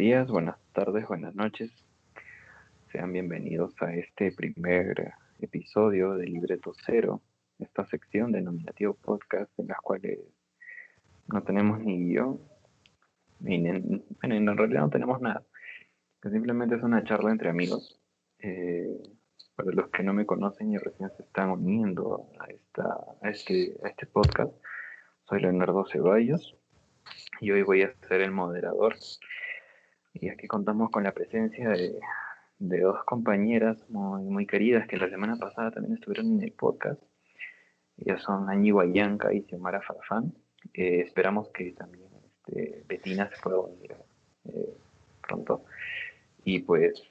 Días, buenas tardes, buenas noches. Sean bienvenidos a este primer episodio de Libreto Cero, esta sección de nominativo podcast en las cuales no tenemos ni guion, ni, bueno, en realidad no tenemos nada, que simplemente es una charla entre amigos. Eh, para los que no me conocen y recién se están uniendo a, esta, a, este, a este podcast, soy Leonardo Ceballos y hoy voy a ser el moderador. Y aquí contamos con la presencia de, de dos compañeras muy, muy, queridas que la semana pasada también estuvieron en el podcast. Ellas son Angie Guayanca y Xiomara Farfán. Eh, esperamos que también este, Betina se pueda unir eh, pronto. Y pues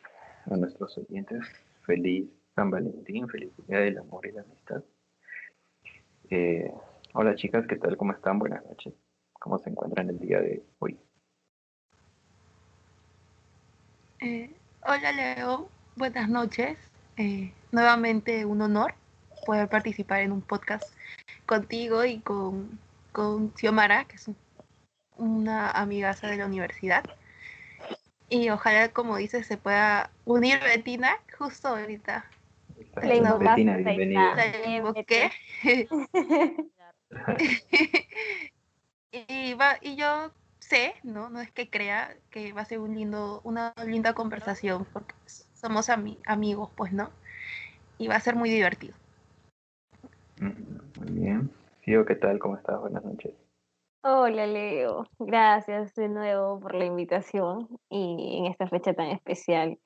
a nuestros oyentes, feliz San Valentín, feliz día del amor y la amistad. Eh, hola chicas, ¿qué tal? ¿Cómo están? Buenas noches. ¿Cómo se encuentran el día de hoy? Eh, hola Leo, buenas noches. Eh, nuevamente un honor poder participar en un podcast contigo y con, con Xiomara, que es una amigaza de la universidad. Y ojalá, como dices, se pueda unir Betina justo ahorita. Betina, bienvenida. La y, va, y yo sé, ¿no? No es que crea que va a ser un lindo, una linda conversación, porque somos amigos, pues, ¿no? Y va a ser muy divertido. Muy bien. Fío, ¿qué tal? ¿Cómo estás? Buenas noches. Hola Leo, gracias de nuevo por la invitación y en esta fecha tan especial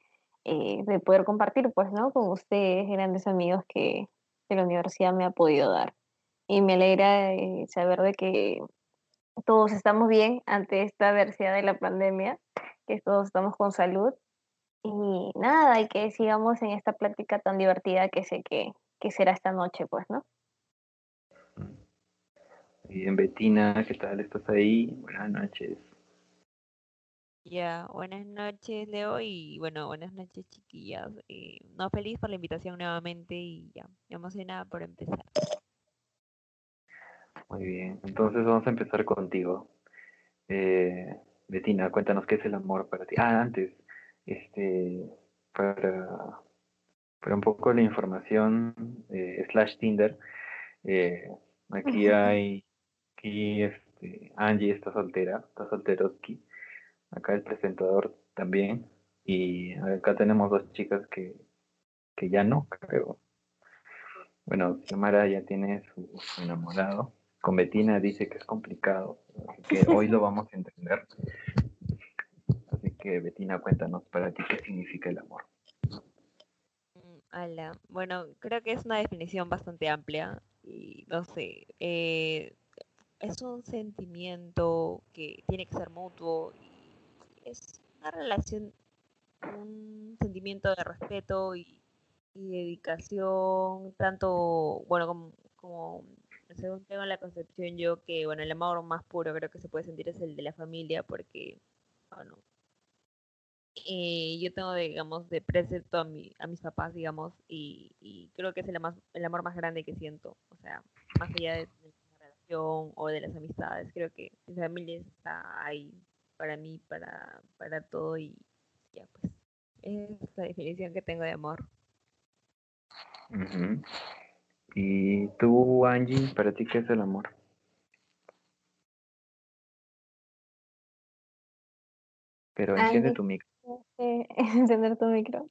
eh, de poder compartir, pues, ¿no? Con ustedes, grandes amigos que, que la universidad me ha podido dar. Y me alegra eh, saber de que todos estamos bien ante esta adversidad de la pandemia, que todos estamos con salud. Y nada, y que sigamos en esta plática tan divertida que sé que, que será esta noche, pues, ¿no? Bien, Betina, ¿qué tal? ¿Estás ahí? Buenas noches. Ya, buenas noches, Leo, y bueno, buenas noches, chiquillas. Eh, no, feliz por la invitación nuevamente y ya, emocionada por empezar. Muy bien, entonces vamos a empezar contigo. Eh, Betina, cuéntanos qué es el amor para ti. Ah, antes, este, para, para un poco la información, eh, slash Tinder, eh, aquí hay, aquí este, Angie está soltera, está solteroski acá el presentador también, y acá tenemos dos chicas que, que ya no, creo. Bueno, Xiomara ya tiene su, enamorado. Con Betina dice que es complicado, que hoy lo vamos a entender. Así que Betina, cuéntanos para ti qué significa el amor. Mm, bueno, creo que es una definición bastante amplia y no sé, eh, es un sentimiento que tiene que ser mutuo es una relación, un sentimiento de respeto y, dedicación, tanto, bueno, como, como, según tengo la concepción yo, que, bueno, el amor más puro creo que se puede sentir es el de la familia, porque, bueno, eh, yo tengo, digamos, de precepto a, mi, a mis papás, digamos, y, creo que es el, más, el amor más grande que siento, o sea, más allá de, la relación o de las amistades, creo que mi familia está ahí para mí, para, para todo y ya pues. Es la definición que tengo de amor. ¿Y tú, Angie, para ti qué es el amor? Pero enciende tu micro. encender tu micro.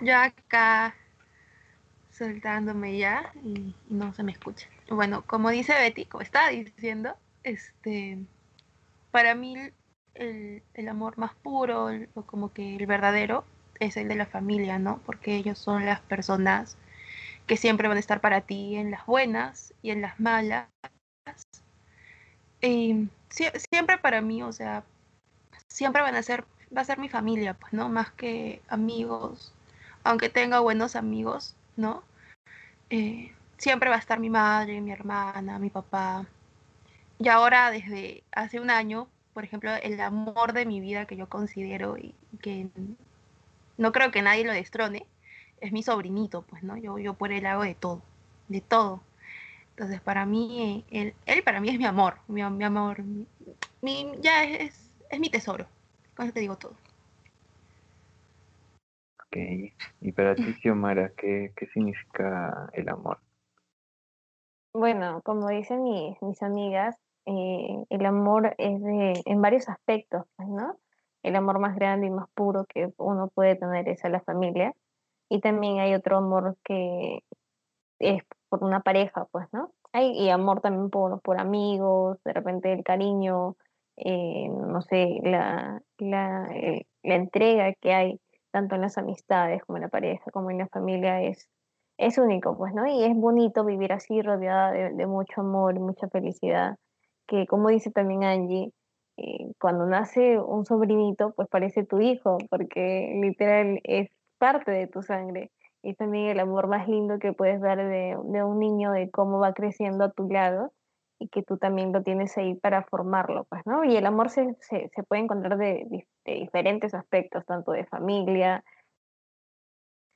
Ya acá soltándome ya y, y, no se me escucha. Bueno, como dice Betty, como estaba diciendo, este para mí el, amor más puro, o como que el verdadero, es el de la familia, ¿no? Porque ellos son las personas que siempre van a estar para ti en las buenas y en las malas. Y siempre para mí, o sea, siempre van a ser, va a ser mi familia, pues, ¿no? Más que amigos, aunque tenga buenos amigos, ¿no? Eh, siempre va a estar mi madre, mi hermana, mi papá, y ahora desde hace un año, por ejemplo, el amor de mi vida que yo considero y que no creo que nadie lo destrone, es mi sobrinito, pues, ¿no? Yo, yo por él hago de todo, de todo. Entonces, para mí, él, él para mí es mi amor, mi, mi amor, mi, ya es, es mi tesoro. Con eso te digo todo. Ok. Y para ti, Xiomara, ¿qué, qué significa el amor? Bueno, como dicen mis, mis amigas, eh, el amor es de, en varios aspectos, pues, ¿no? El amor más grande y más puro que uno puede tener es a la familia. Y también hay otro amor que es por una pareja, pues, ¿no? Hay y amor también por, por amigos, de repente el cariño, eh, no sé, la, la, eh, la entrega que hay tanto en las amistades como en la pareja, como en la familia es, es único, pues, ¿no? Y es bonito vivir así, rodeada de, mucho amor mucha felicidad, que como dice también Angie, eh, cuando nace un sobrinito, pues parece tu hijo, porque literal es parte de tu sangre. Y también el amor más lindo que puedes dar de, de un niño, de cómo va creciendo a tu lado y que tú también lo tienes ahí para formarlo, pues, ¿no? Y el amor se, se, se puede encontrar de, de- de diferentes aspectos, tanto de familia,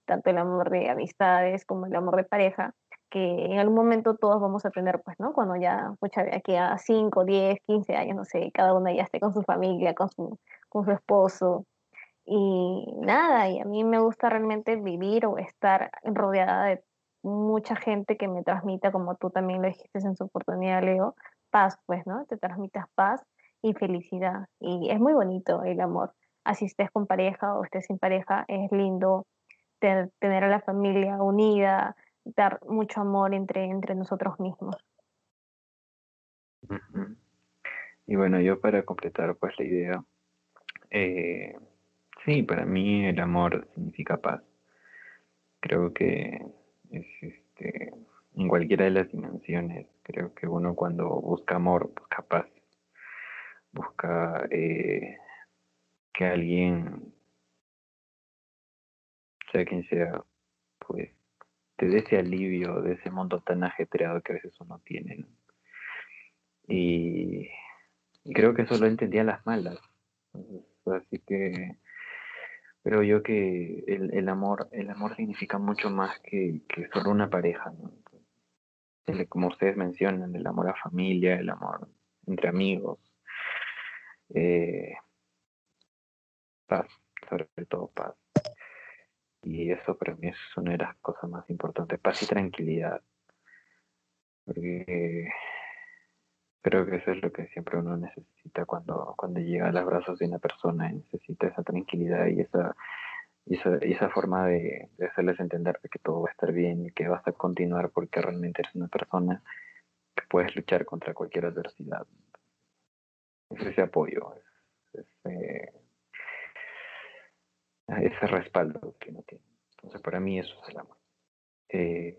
tanto el amor de amistades como el amor de pareja, que en algún momento todos vamos a tener, pues, ¿no? Cuando ya, pucha, de aquí a 5, 10, 15 años, no sé, cada uno ya esté con su familia, con su, con su esposo. Y nada, y a mí me gusta realmente vivir o estar rodeada de mucha gente que me transmita, como tú también lo dijiste en su oportunidad, Leo, paz, pues, ¿no? Te transmitas paz y felicidad. Y es muy bonito el amor. Así estés con pareja o estés sin pareja, es lindo te- tener a la familia unida, dar mucho amor entre, entre nosotros mismos. Y bueno, yo para completar pues la idea, eh, sí, para mí el amor significa paz. Creo que es este, en cualquiera de las dimensiones, creo que uno cuando busca amor, busca paz, busca eh, que alguien, sea quien sea, pues te dé ese alivio de ese mundo tan ajetreado que a veces uno tiene. Y creo que eso lo entendía las malas. Así que creo yo que el, el amor, el amor significa mucho más que, que solo una pareja, ¿no? Como ustedes mencionan, el amor a familia, el amor entre amigos, eh, paz, sobre todo paz. Y eso para mí es una de las cosas más importantes, paz y tranquilidad. Porque Creo que eso es lo que siempre uno necesita cuando, cuando llega a los brazos de una persona y necesita esa tranquilidad y esa, y esa, forma de, hacerles entender de que todo va a estar bien y que vas a continuar porque realmente eres una persona que puedes luchar contra cualquier adversidad. Es ese apoyo, es ese, ese respaldo que uno tiene. Entonces para mí eso es el amor. Eh,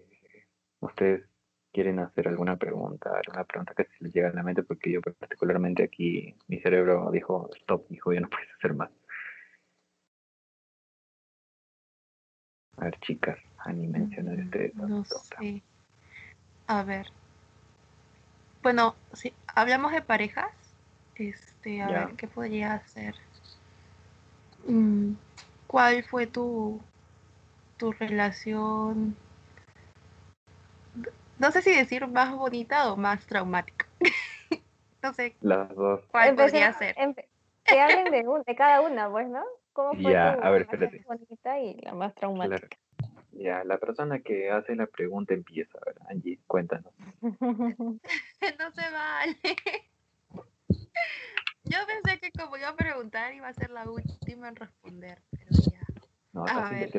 ¿Ustedes quieren hacer alguna pregunta, alguna pregunta que se les llega a la mente, porque yo particularmente aquí mi cerebro dijo stop, dijo ya no puedes hacer más. A ver, chicas, anímense de ustedes. No sé. A ver. Bueno, si hablamos de parejas, este, a Ya. ver, ¿qué podría hacer? Mm, ¿Cuál fue tu, tu relación? No sé si decir más bonita o más traumática. no sé Las dos. cuál podría ser. que hablen de, un- de cada una, pues, ¿no? ¿Cómo fue Ya, tu a ver, más espérate. bonita y la más traumática? Ya, la persona que hace la pregunta empieza, a ver, Angie, cuéntanos. no se vale. Yo pensé que como iba a preguntar iba a ser la última en responder, pero ya. No, A ver.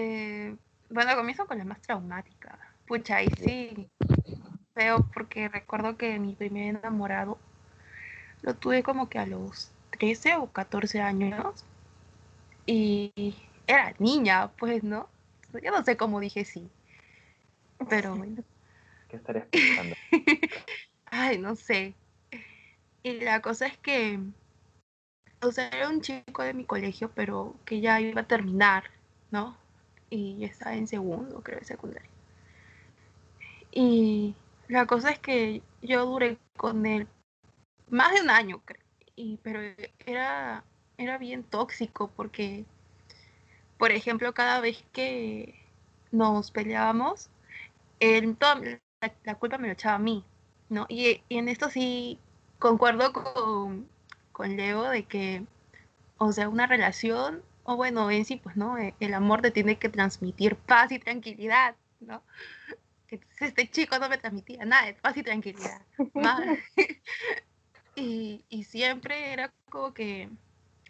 Eh, bueno, comienzo con la más traumática. Pucha, y sí, feo porque recuerdo que mi primer enamorado lo tuve como que a los 13 o 14 años y era niña, pues, ¿no? Yo no sé cómo dije sí, pero bueno. ¿Qué estarías pensando? Ay, no sé. Y la cosa es que, o sea, era un chico de mi colegio, pero que ya iba a terminar, ¿no? Y yo estaba en segundo, creo, de secundaria. Y la cosa es que yo duré con él más de un año, creo. Y, pero era, era bien tóxico porque, por ejemplo, cada vez que nos peleábamos, él, toda la, culpa me lo echaba a mí. ¿no? Y, y en esto sí concuerdo con, con Leo de que, o sea, una relación, o bueno, en sí, pues, ¿no? E, El amor te tiene que transmitir paz y tranquilidad, ¿no? Entonces este chico no me transmitía nada de paz y tranquilidad. Y, y siempre era como que,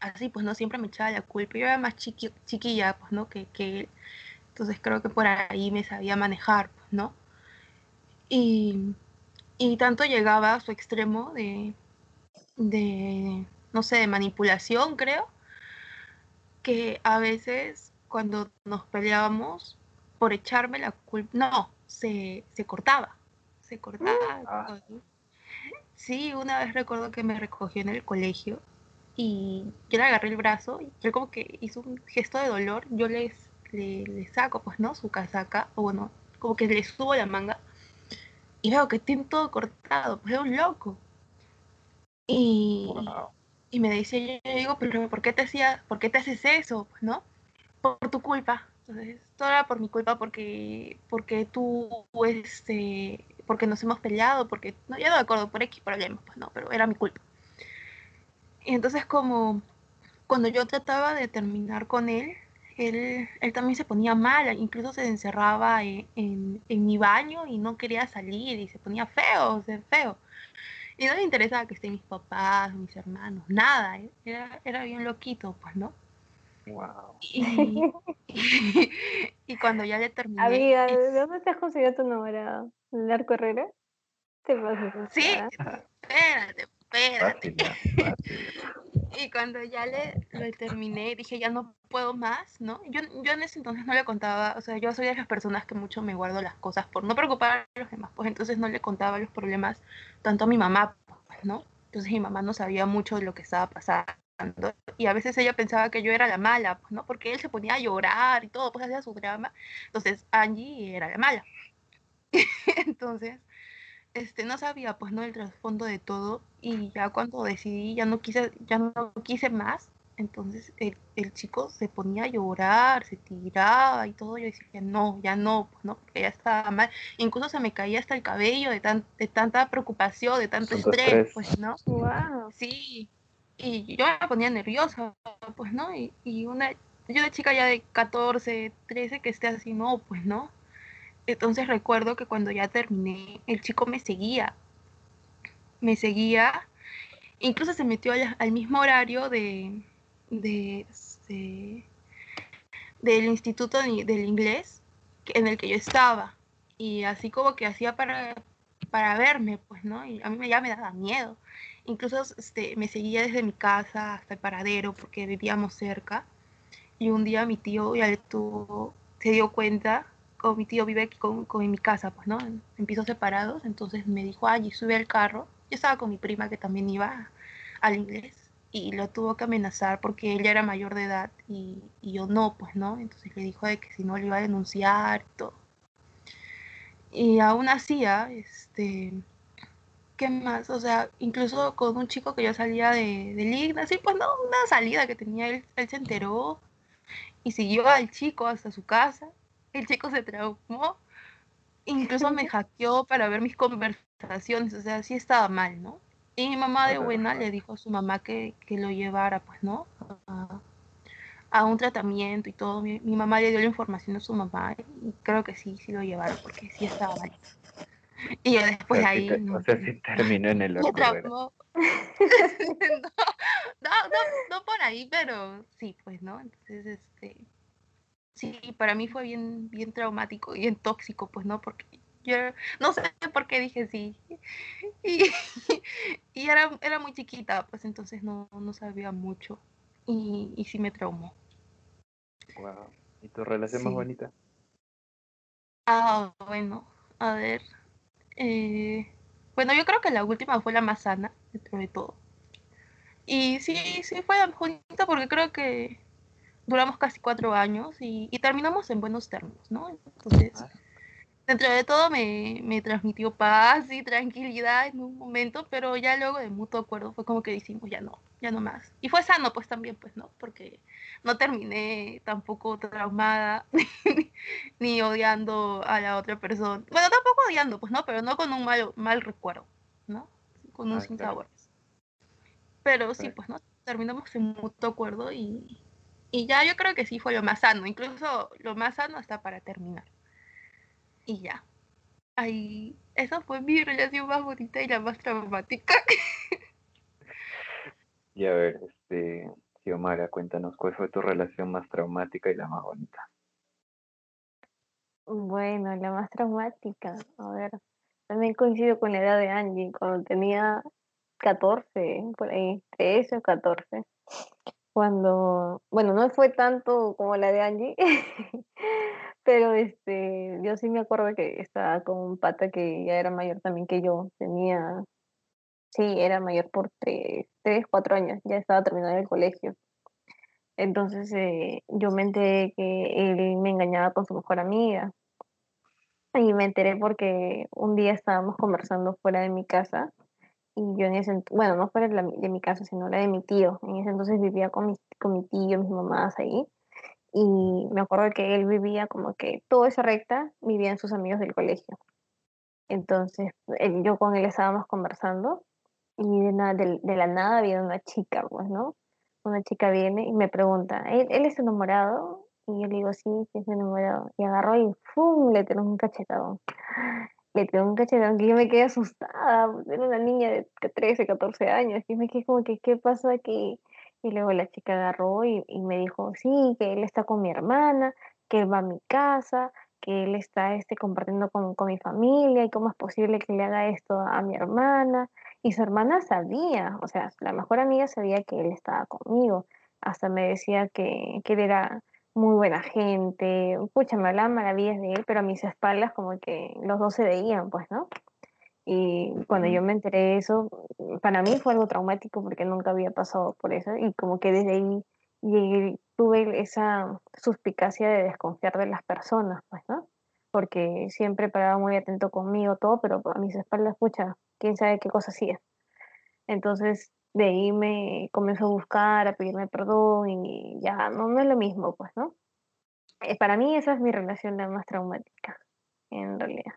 así, pues, ¿no? Siempre me echaba la culpa. Yo era más chiqui- chiquilla, pues, ¿no? Que, que él. Entonces creo que por ahí me sabía manejar, pues, ¿no? Y, y tanto llegaba a su extremo de, de, no sé, de manipulación, creo, que a veces cuando nos peleábamos, por echarme la culpa, no, se, se cortaba, se cortaba. Ah. Sí, una vez recuerdo que me recogió en el colegio y yo le agarré el brazo y él como que hizo un gesto de dolor, yo les, le, le saco, pues, ¿no? Su casaca, o bueno, como que le subo la manga y veo que tiene todo cortado, pues es un loco. Y, Wow. Y me dice, yo digo, pero ¿por qué te hacía, por qué te haces eso? Pues, ¿no? Por tu culpa. Entonces, todo era por mi culpa porque, porque tú, este, porque nos hemos peleado, porque, no, ya no me acuerdo, por X problemas, pues no, pero era mi culpa. Y entonces como cuando yo trataba de terminar con él, él, él también se ponía mal, incluso se encerraba en, en, en mi baño y no quería salir y se ponía feo, o sea, feo. Y no le interesaba que estén mis papás, mis hermanos, nada, ¿eh? era, era bien loquito, pues, ¿no? Wow. Y, y cuando ya le terminé... Amiga, ¿de dónde te has conseguido tu enamorado? ¿En el arco Herrera? Te Sí, espérate, espérate. Fácil, fácil. Y cuando ya le, le terminé, dije, ya no puedo más, ¿no? Yo, yo en ese entonces no le contaba, o sea, yo soy de las personas que mucho me guardo las cosas por no preocupar a los demás, pues entonces no le contaba los problemas tanto a mi mamá, ¿no? Entonces mi mamá no sabía mucho de lo que estaba pasando. Y a veces ella pensaba que yo era la mala, pues, ¿no? Porque él se ponía a llorar y todo, pues hacía su drama. Entonces Angie era la mala. Entonces, este, no sabía pues no el trasfondo de todo y ya cuando decidí ya no quise ya no quise más entonces el, el chico se ponía a llorar se tiraba y todo yo decía no ya no pues no porque ya estaba mal incluso se me caía hasta el cabello de tan de tanta preocupación de tanto estrés, estrés. pues no Wow. sí y yo me ponía nerviosa pues no y, y una yo de chica ya de 14 13 que esté así no pues no entonces recuerdo que cuando ya terminé, el chico me seguía. Me seguía. Incluso se metió al, mismo horario de, este, del instituto de- del inglés en el que yo estaba. Y así como que hacía para, para verme, pues, ¿no? Y a mí ya me daba miedo. Incluso este, me seguía desde mi casa hasta el paradero porque vivíamos cerca. Y un día mi tío ya le tuvo, se dio cuenta, mi tío vive aquí con, con- mi casa, pues, ¿no? En, en pisos separados. Entonces me dijo, ay, sube al carro. Yo estaba con mi prima que también iba al inglés. Y lo tuvo que amenazar porque ella era mayor de edad y, y yo no, pues, ¿no? Entonces le dijo de que si no le iba a denunciar y todo. Y aún así, ah, este, ¿qué más? O sea, incluso con un chico que yo salía de, de Ligna, así pues no, una salida que tenía él, él se enteró y siguió al chico hasta su casa. El chico se traumó, incluso me hackeó para ver mis conversaciones, o sea, sí estaba mal, ¿no? Y mi mamá de buena le dijo a su mamá que, que lo llevara, pues, ¿no? A, a un tratamiento y todo. Mi, mi mamá le dio la información a su mamá y creo que sí, sí lo llevaron porque sí estaba mal. Y yo O después de sea, ahí... o sea, sí terminó en el traumó. no, no, no, no por ahí, pero sí, pues, ¿no? Entonces, este, sí, para mí fue bien, bien traumático y bien tóxico, pues, ¿no? Porque yo no sé por qué dije sí. Y, y era, era muy chiquita, pues entonces no, no sabía mucho. Y, y sí me traumó. Wow. ¿Y tu relación más bonita? Ah, bueno, a ver. eh, bueno, yo creo que la última fue la más sana, dentro de todo. Y sí, sí fue bonita porque creo que duramos casi cuatro años y, y terminamos en buenos términos, ¿no? Entonces, Ah. dentro de todo me, me transmitió paz y tranquilidad en un momento, pero ya luego de mutuo acuerdo fue como que decimos ya no, ya no más. Y fue sano pues también, pues, ¿no? Porque no terminé tampoco traumada ni odiando a la otra persona. Bueno, tampoco odiando, pues no, pero no con un mal, mal recuerdo, ¿no? Con un Ah, sin claro. sabores. Pero sí, pues no, terminamos en mutuo acuerdo y, y ya yo creo que sí fue lo más sano, incluso lo más sano hasta para terminar. Y ya. Ahí, esa fue mi relación más bonita y la más traumática. Y a ver, este, Xiomara, cuéntanos cuál fue tu relación más traumática y la más bonita. Bueno, la más traumática, a ver, también coincido con la edad de Angie, cuando tenía 14, por ahí, 13 o 14, cuando, bueno, no fue tanto como la de Angie, pero este, yo sí me acuerdo que estaba con un pata que ya era mayor también que yo, tenía, sí, era mayor por 3, 3 4 años, ya estaba terminando el colegio. Entonces eh, yo me enteré que él me engañaba con su mejor amiga. Y me enteré porque un día estábamos conversando fuera de mi casa y yo en ese, bueno, no de, la- de mi casa, sino la de mi tío. En ese entonces vivía con mi, con mi tío, mis mamás ahí. Y me acuerdo que él vivía como que toda esa recta vivían sus amigos del colegio. Entonces él- yo con él estábamos conversando y de, nada, de, de la nada viene una chica, pues, ¿no? Una chica viene y me pregunta, ¿él, él es enamorado? Y yo le digo, sí, sí es enamorado. Y agarró y ¡fum! le tiró un cachetadón. Un cachetadón que yo me quedé asustada. Era una niña de 13, 14 años. Y me quedé como que, ¿qué pasó aquí? Y luego la chica agarró y, y me dijo, sí, que él está con mi hermana, que él va a mi casa, que él está este, compartiendo con, con mi familia y cómo es posible que le haga esto a mi hermana. Y su hermana sabía, o sea, la mejor amiga sabía que él estaba conmigo. Hasta me decía que, que él era muy buena gente. Pucha, me hablaban maravillas de él, pero a mis espaldas como que los dos se veían, pues, ¿no? Y cuando yo me enteré de eso, para mí fue algo traumático porque nunca había pasado por eso y como que desde ahí llegué- tuve esa suspicacia de desconfiar de las personas, pues, ¿no? Porque siempre paraba muy atento conmigo, todo, pero a mis espaldas, pucha, quién sabe qué cosa hacía. Entonces, de ahí me comenzó a buscar, a pedirme perdón y ya, no, no es lo mismo, pues, ¿no? Eh, para mí esa es mi relación la más traumática, en realidad.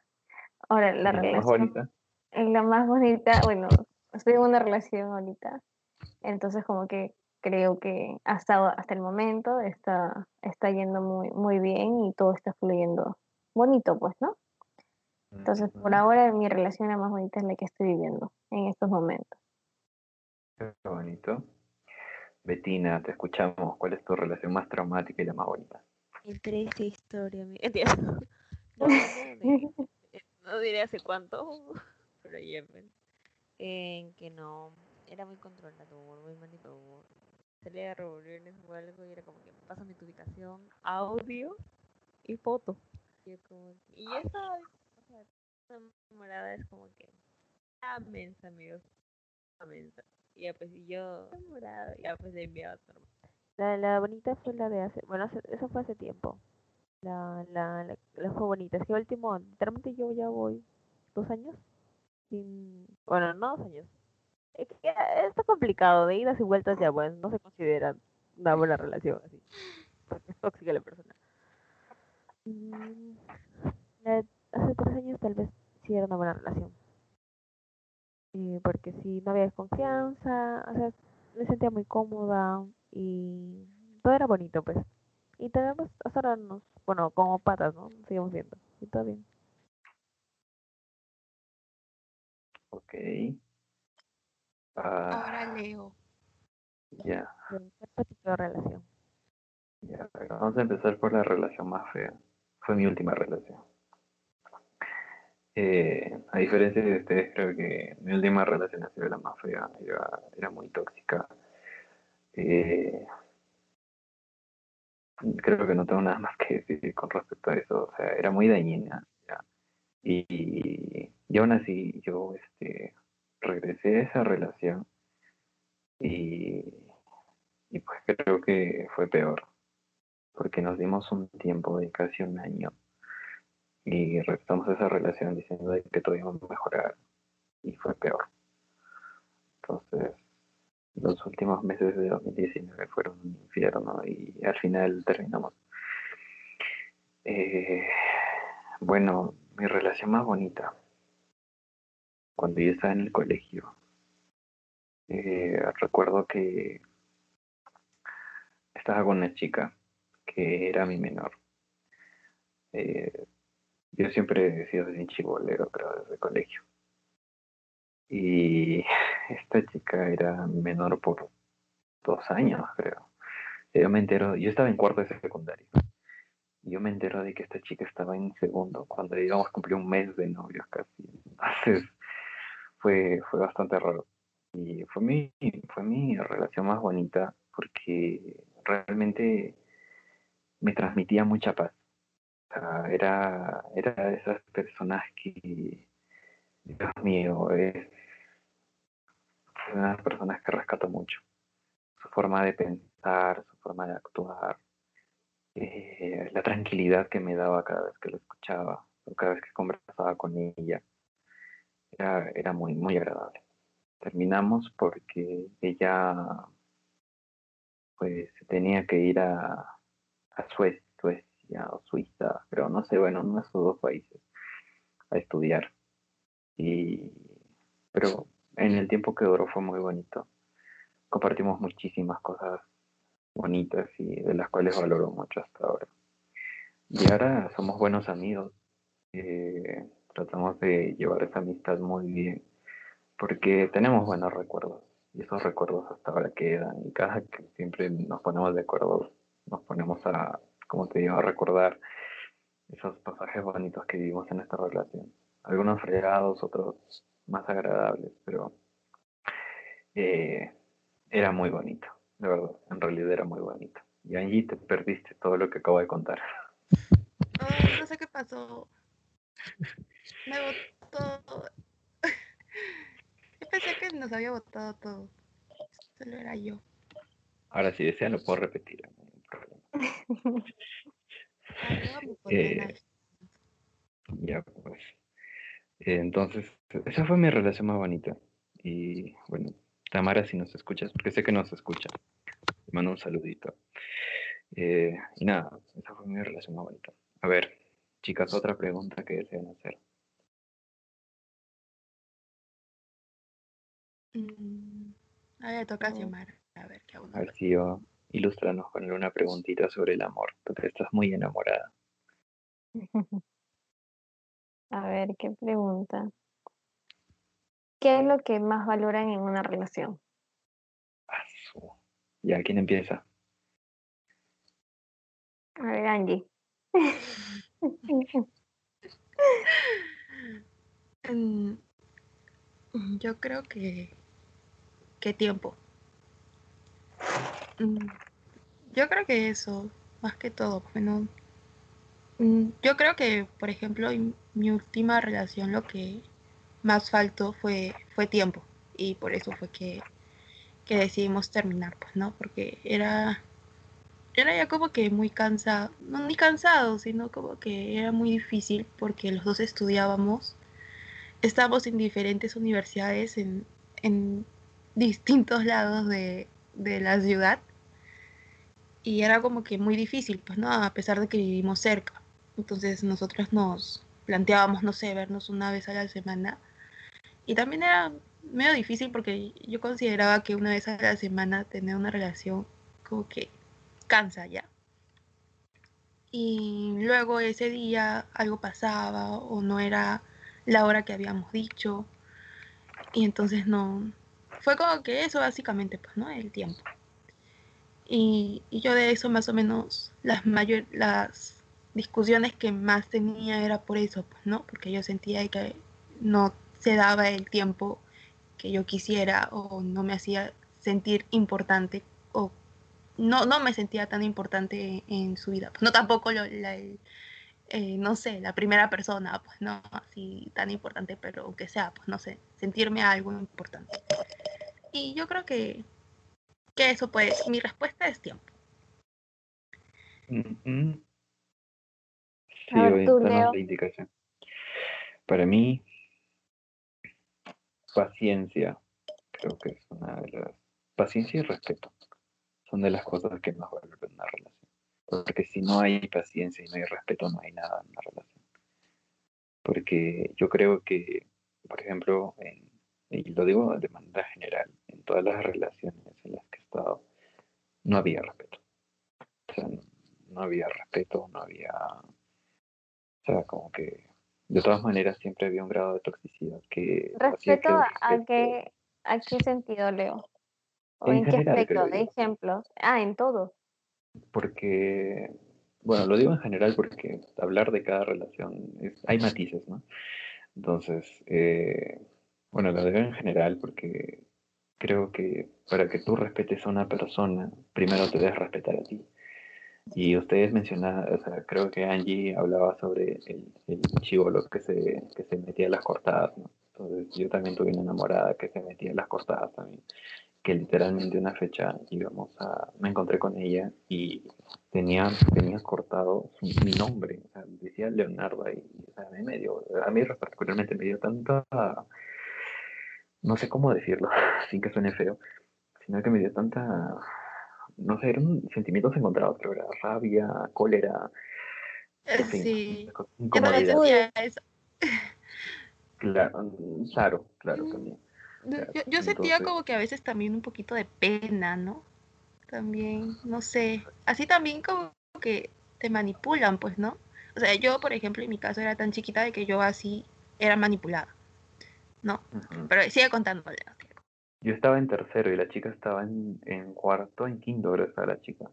Ahora, la ¿Y la más relación bonita? es la más bonita, bueno, estoy en una relación ahorita, entonces como que creo que hasta, hasta el momento está, está yendo muy, muy bien y todo está fluyendo bonito, pues, ¿no? Entonces, por Ujú. ahora mi relación la más bonita es la que estoy viviendo en estos momentos. Qué bonito. Betina, te escuchamos. ¿Cuál es tu relación más traumática y la más bonita? Qué triste historia, mi- Entiendo. No, eh, no diré hace cuánto, pero ya pues, en que no, era muy controlador, muy manipulador. Salía de reuniones o algo y era como que pásame tu ubicación, audio y foto. Y yo como que- y ya estaba, o sea, una enamorada es como que, ah, mensa, amigos, ah, mensa. Y ya pues, yo, ya pues a su hermano. La, la bonita fue la de hace, bueno, hace- eso fue hace tiempo. La, la, la, fue bonita. Es que último, literalmente yo ya voy dos años sin, bueno, no dos años. Es que está complicado, de idas y vueltas ya, bueno, no se considera una buena relación así. Porque es tóxica la persona. Mm, hace tres años tal vez sí era una buena relación. Eh, porque sí, no había desconfianza, o sea, me sentía muy cómoda y todo era bonito, pues. Y tenemos, hasta ahora nos, bueno, como patas, ¿no? Nos seguimos viendo. Y todo bien. Ok. Ah, Ahora Leo. ya, Pero, ¿Qué fue tu peor relación? ya. Vamos a empezar por la relación más fea. Fue mi última relación. Eh, a diferencia de ustedes, creo que mi última relación ha sido la más fea. Era, muy tóxica. Eh, creo que no tengo nada más que decir con respecto a eso. O sea, era muy dañina. Y, y aún así, yo este, regresé a esa relación y pues creo que fue peor. Porque nos dimos un tiempo de casi un año y regresamos esa relación diciendo que todo iba a mejorar y fue peor. Entonces, los últimos meses de 2019 fueron un infierno y al final terminamos Eh, bueno, mi relación más bonita, cuando yo estaba en el colegio, eh, recuerdo que estaba con una chica que era mi menor. Eh, yo siempre he sido bien chibolero, creo, desde el colegio. Y esta chica era menor por dos años, creo. Yo me entero, yo estaba en cuarto de secundario. Yo me entero de que esta chica estaba en segundo, cuando íbamos a cumplir un mes de novios casi. Entonces, fue, fue bastante raro. Y fue mi, fue mi relación más bonita porque realmente me transmitía mucha paz. Era, era de esas personas que, Dios mío, es una de personas que rescato mucho. Su forma de pensar, su forma de actuar, eh, la tranquilidad que me daba cada vez que lo escuchaba, cada vez que conversaba con ella. Era, era muy, muy agradable. Terminamos porque ella pues tenía que ir a, a Suecia o Suiza, pero no sé, bueno, uno de esos dos países a estudiar. Y, pero en el tiempo que duró fue muy bonito. Compartimos muchísimas cosas bonitas y de las cuales valoro mucho hasta ahora. Y ahora somos buenos amigos. Eh, tratamos de llevar esa amistad muy bien porque tenemos buenos recuerdos y esos recuerdos hasta ahora quedan y cada que siempre nos ponemos de acuerdo nos ponemos a, como te digo, a recordar esos pasajes bonitos que vivimos en esta relación. Algunos fregados, otros más agradables, pero eh, era muy bonito, de verdad, en realidad era muy bonito. Y allí te perdiste todo lo que acabo de contar. no sé qué pasó. Me botó. Yo pensé que nos había votado todo. Solo era yo. Ahora, si desean, lo puedo repetir. eh, ya, pues. Entonces, esa fue mi relación más bonita. Y bueno, Tamara, si nos escuchas, porque sé que nos escucha, te mando un saludito. Eh, y nada, esa fue mi relación más bonita. A ver, chicas, otra pregunta que desean hacer. Mm, a ver, toca llamar. A ver qué A ver si yo, ilústranos con una preguntita sobre el amor. Tú estás muy enamorada. A ver, ¿qué pregunta? ¿Qué es lo que más valoran en una relación? Ya, ¿quién empieza? A ver, Angie. Mm, yo creo que qué tiempo. Mm, yo creo que eso, más que todo, bueno, mm, yo creo que, por ejemplo, en mi última relación lo que más faltó fue, fue tiempo y por eso fue que, que decidimos terminar, pues, ¿no? Porque era, era ya como que muy cansado, no ni cansado, sino como que era muy difícil porque los dos estudiábamos, estábamos en diferentes universidades en, en distintos lados de, de la ciudad y era como que muy difícil, pues, ¿no? A pesar de que vivimos cerca. Entonces nosotros nos planteábamos, no sé, vernos una vez a la semana. Y también era medio difícil porque yo consideraba que una vez a la semana tener una relación como que cansa ya. Y luego ese día algo pasaba o no era la hora que habíamos dicho. Y entonces no, fue como que eso básicamente, pues, ¿no? El tiempo. Y, yo de eso más o menos las mayor, las discusiones que más tenía era por eso, pues, ¿no? Porque yo sentía que no se daba el tiempo que yo quisiera o no me hacía sentir importante o no, no me sentía tan importante en su vida. Pues no tampoco lo, la, eh, no sé, la primera persona, pues no así tan importante, pero aunque sea, pues no sé, sentirme algo importante. Y yo creo que, que eso pues, mi respuesta es tiempo. Sí, la indicación. Para mí, paciencia, creo que es una de las... Paciencia y respeto son de las cosas que más valen en una relación. Porque si no hay paciencia y no hay respeto, no hay nada en la relación. Porque yo creo que, por ejemplo, y lo digo de manera general, en todas las relaciones en las que he estado, no había respeto. O sea, no, había respeto, no había... O sea, como que de todas maneras siempre había un grado de toxicidad que... ¿Respeto a, qué, a qué sentido, Leo? ¿O en, qué aspecto? ¿De ejemplos? Ah, en todo. Porque, bueno, lo digo en general porque hablar de cada relación, hay matices, ¿no? Entonces, eh, bueno, lo digo en general porque creo que para que tú respetes a una persona, primero te debes respetar a ti. Y ustedes mencionaban, o sea, creo que Angie hablaba sobre el, el chivolo que se, que se metía a las cortadas, ¿no? Entonces yo también tuve una enamorada que se metía a las cortadas también que literalmente una fecha íbamos a, me encontré con ella y tenía, tenía cortado mi nombre, decía Leonardo ahí, a mí me dio, a mí particularmente me dio tanta, no sé cómo decirlo, sin que suene feo, sino que me dio tanta, no sé, eran sentimientos encontrados, pero era rabia, cólera, sí, Claro, claro, claro, también. Yo, sentía como que a veces también un poquito de pena, ¿no? También, no sé. Así también como que te manipulan, pues, ¿no? O sea, yo, por ejemplo, en mi caso era tan chiquita de que yo así era manipulada. ¿No? Pero sigue contándole. Yo estaba en tercero y la chica estaba en, en cuarto, en quinto, creo estaba la chica.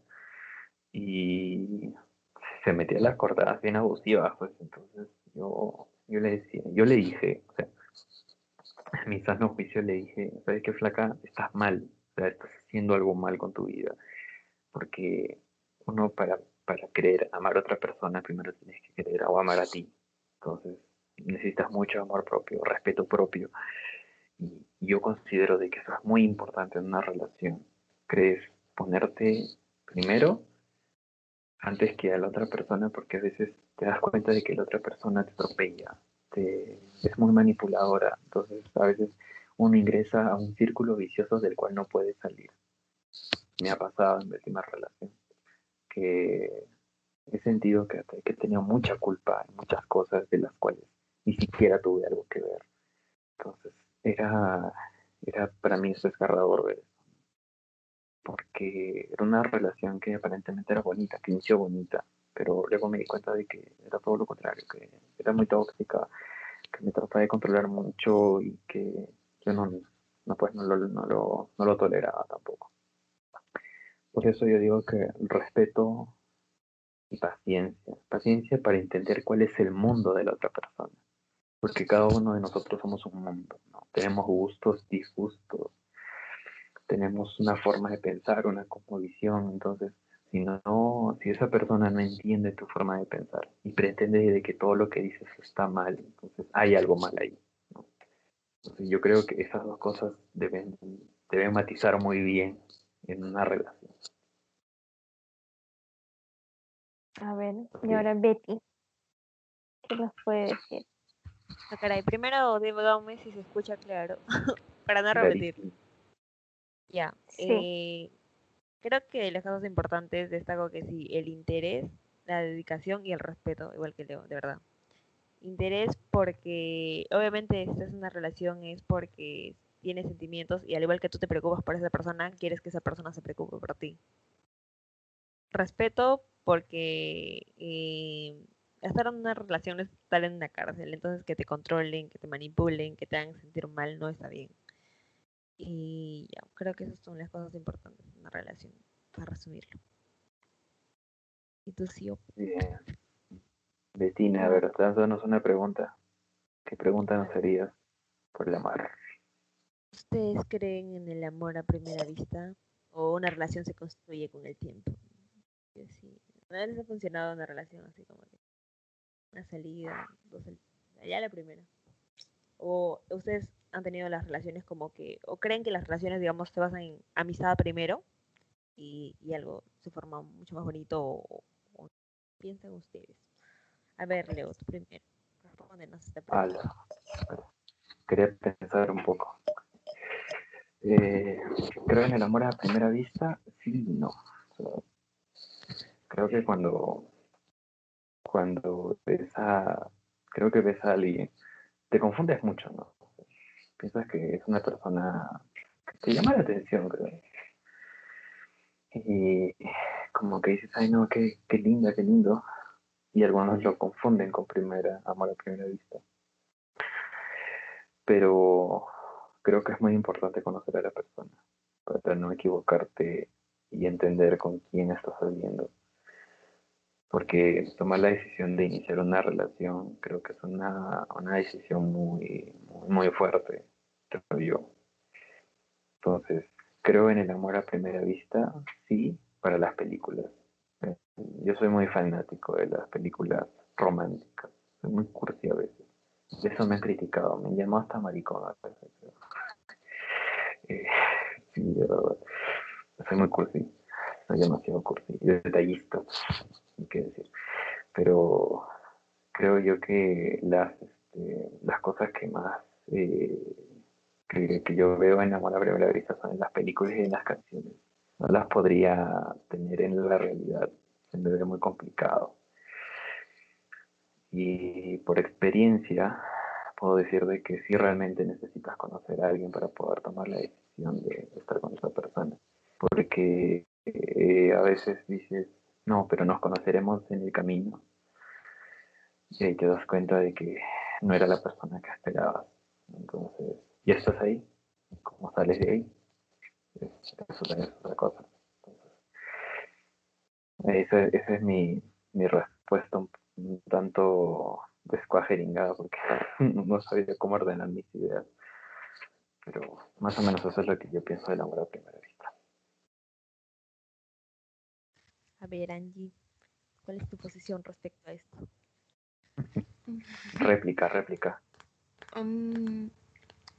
Y se metía las cortadas bien abusivas, pues entonces yo, yo le decía, yo le dije, o sea, a mi sano juicio le dije, ¿sabes qué, flaca? Estás mal, o sea, estás haciendo algo mal con tu vida. Porque uno para, para querer amar a otra persona, primero tienes que querer o amar a ti. Entonces, necesitas mucho amor propio, respeto propio. Y yo considero de que eso es muy importante en una relación. Crees ponerte primero antes que a la otra persona porque a veces te das cuenta de que la otra persona te atropella, este, es muy manipuladora, entonces a veces uno ingresa a un círculo vicioso del cual no puede salir. Me ha pasado en mi última relación que he sentido que he tenido mucha culpa en muchas cosas de las cuales ni siquiera tuve algo que ver. Entonces, era, era para mí desgarrador ver eso. Porque era una relación que aparentemente era bonita, que inició bonita, pero luego me di cuenta de que era todo lo contrario, que era muy tóxica, que me trataba de controlar mucho y que yo no, no, pues, no, lo, no, lo, no lo toleraba tampoco. Por eso yo digo que respeto y paciencia, paciencia para entender cuál es el mundo de la otra persona, porque cada uno de nosotros somos un mundo, ¿no? tenemos gustos, disgustos, tenemos una forma de pensar, una composición, entonces si no, si esa persona no entiende tu forma de pensar y pretende de que todo lo que dices está mal, entonces hay algo mal ahí. Entonces yo creo que esas dos cosas deben, deben matizar muy bien en una relación. A ver, y ahora Betty, ¿qué nos puede decir? No, caray, primero dígame si se escucha claro, para no repetir. Ya, eh, Creo que de las cosas importantes destaco que sí, el interés, la dedicación y el respeto, igual que Leo, de verdad. Interés porque obviamente si estás en una relación es porque tienes sentimientos y al igual que tú te preocupas por esa persona, quieres que esa persona se preocupe por ti. Respeto porque eh, estar en una relación es estar en una cárcel, entonces que te controlen, que te manipulen, que te hagan sentir mal no está bien. Y ya, creo que esas son las cosas importantes en una relación, para resumirlo. ¿Y tú, sí? Bien. Betina, a ver, danos una pregunta. ¿Qué pregunta nos harías por el amor? ¿Ustedes creen en el amor a primera vista o una relación se construye con el tiempo? Yo sí. ¿No les ha funcionado una relación así como que una salida, dos salidas? Ya la primera. ¿O ustedes han tenido las relaciones como que, o creen que las relaciones, digamos, se basan en amistad primero y, algo se forma mucho más bonito o, piensan ustedes? A ver, Leo, tú primero. Respóndenos esta pregunta. Quería pensar un poco. Eh, creo en el amor a primera vista, sí y no. creo que cuando, cuando ves a, creo que ves a alguien, te confundes mucho, ¿no? Piensas que es una persona que te llama la atención, creo. Y como que dices, ay no, qué, qué linda, qué lindo. Y algunos lo confunden con primera, amor a primera vista. Pero creo que es muy importante conocer a la persona para no equivocarte y entender con quién estás saliendo. Porque tomar la decisión de iniciar una relación creo que es una, una decisión muy, muy, fuerte, creo yo. Entonces, creo en el amor a primera vista, sí, para las películas. Eh, Yo soy muy fanático de las películas románticas. Soy muy cursi a veces. De eso me han criticado. Me han llamado hasta maricón a veces. Eh, sí. Soy muy cursi. Soy demasiado cursi. Y detallista, hay decir. Pero creo yo que las, este, las cosas que más eh, que, que yo veo en Amor a Vista son en las películas y en las canciones. No las podría tener en la realidad. Se me ve muy complicado. Y por experiencia puedo decir de que sí realmente necesitas conocer a alguien para poder tomar la decisión de estar con esa persona. Porque eh, a veces dices, no, pero nos conoceremos en el camino. Y ahí te das cuenta de que no era la persona que esperabas. Entonces, ya estás ahí. ¿Cómo sales de ahí? Es- Eso es otra cosa. Esa, esa es mi, mi respuesta un, tanto descuajeringada porque no sabía cómo ordenar mis ideas. Pero más o menos eso es lo que yo pienso del amor primera. A ver, Angie, ¿cuál es tu posición respecto a esto? Réplica, réplica. Mm,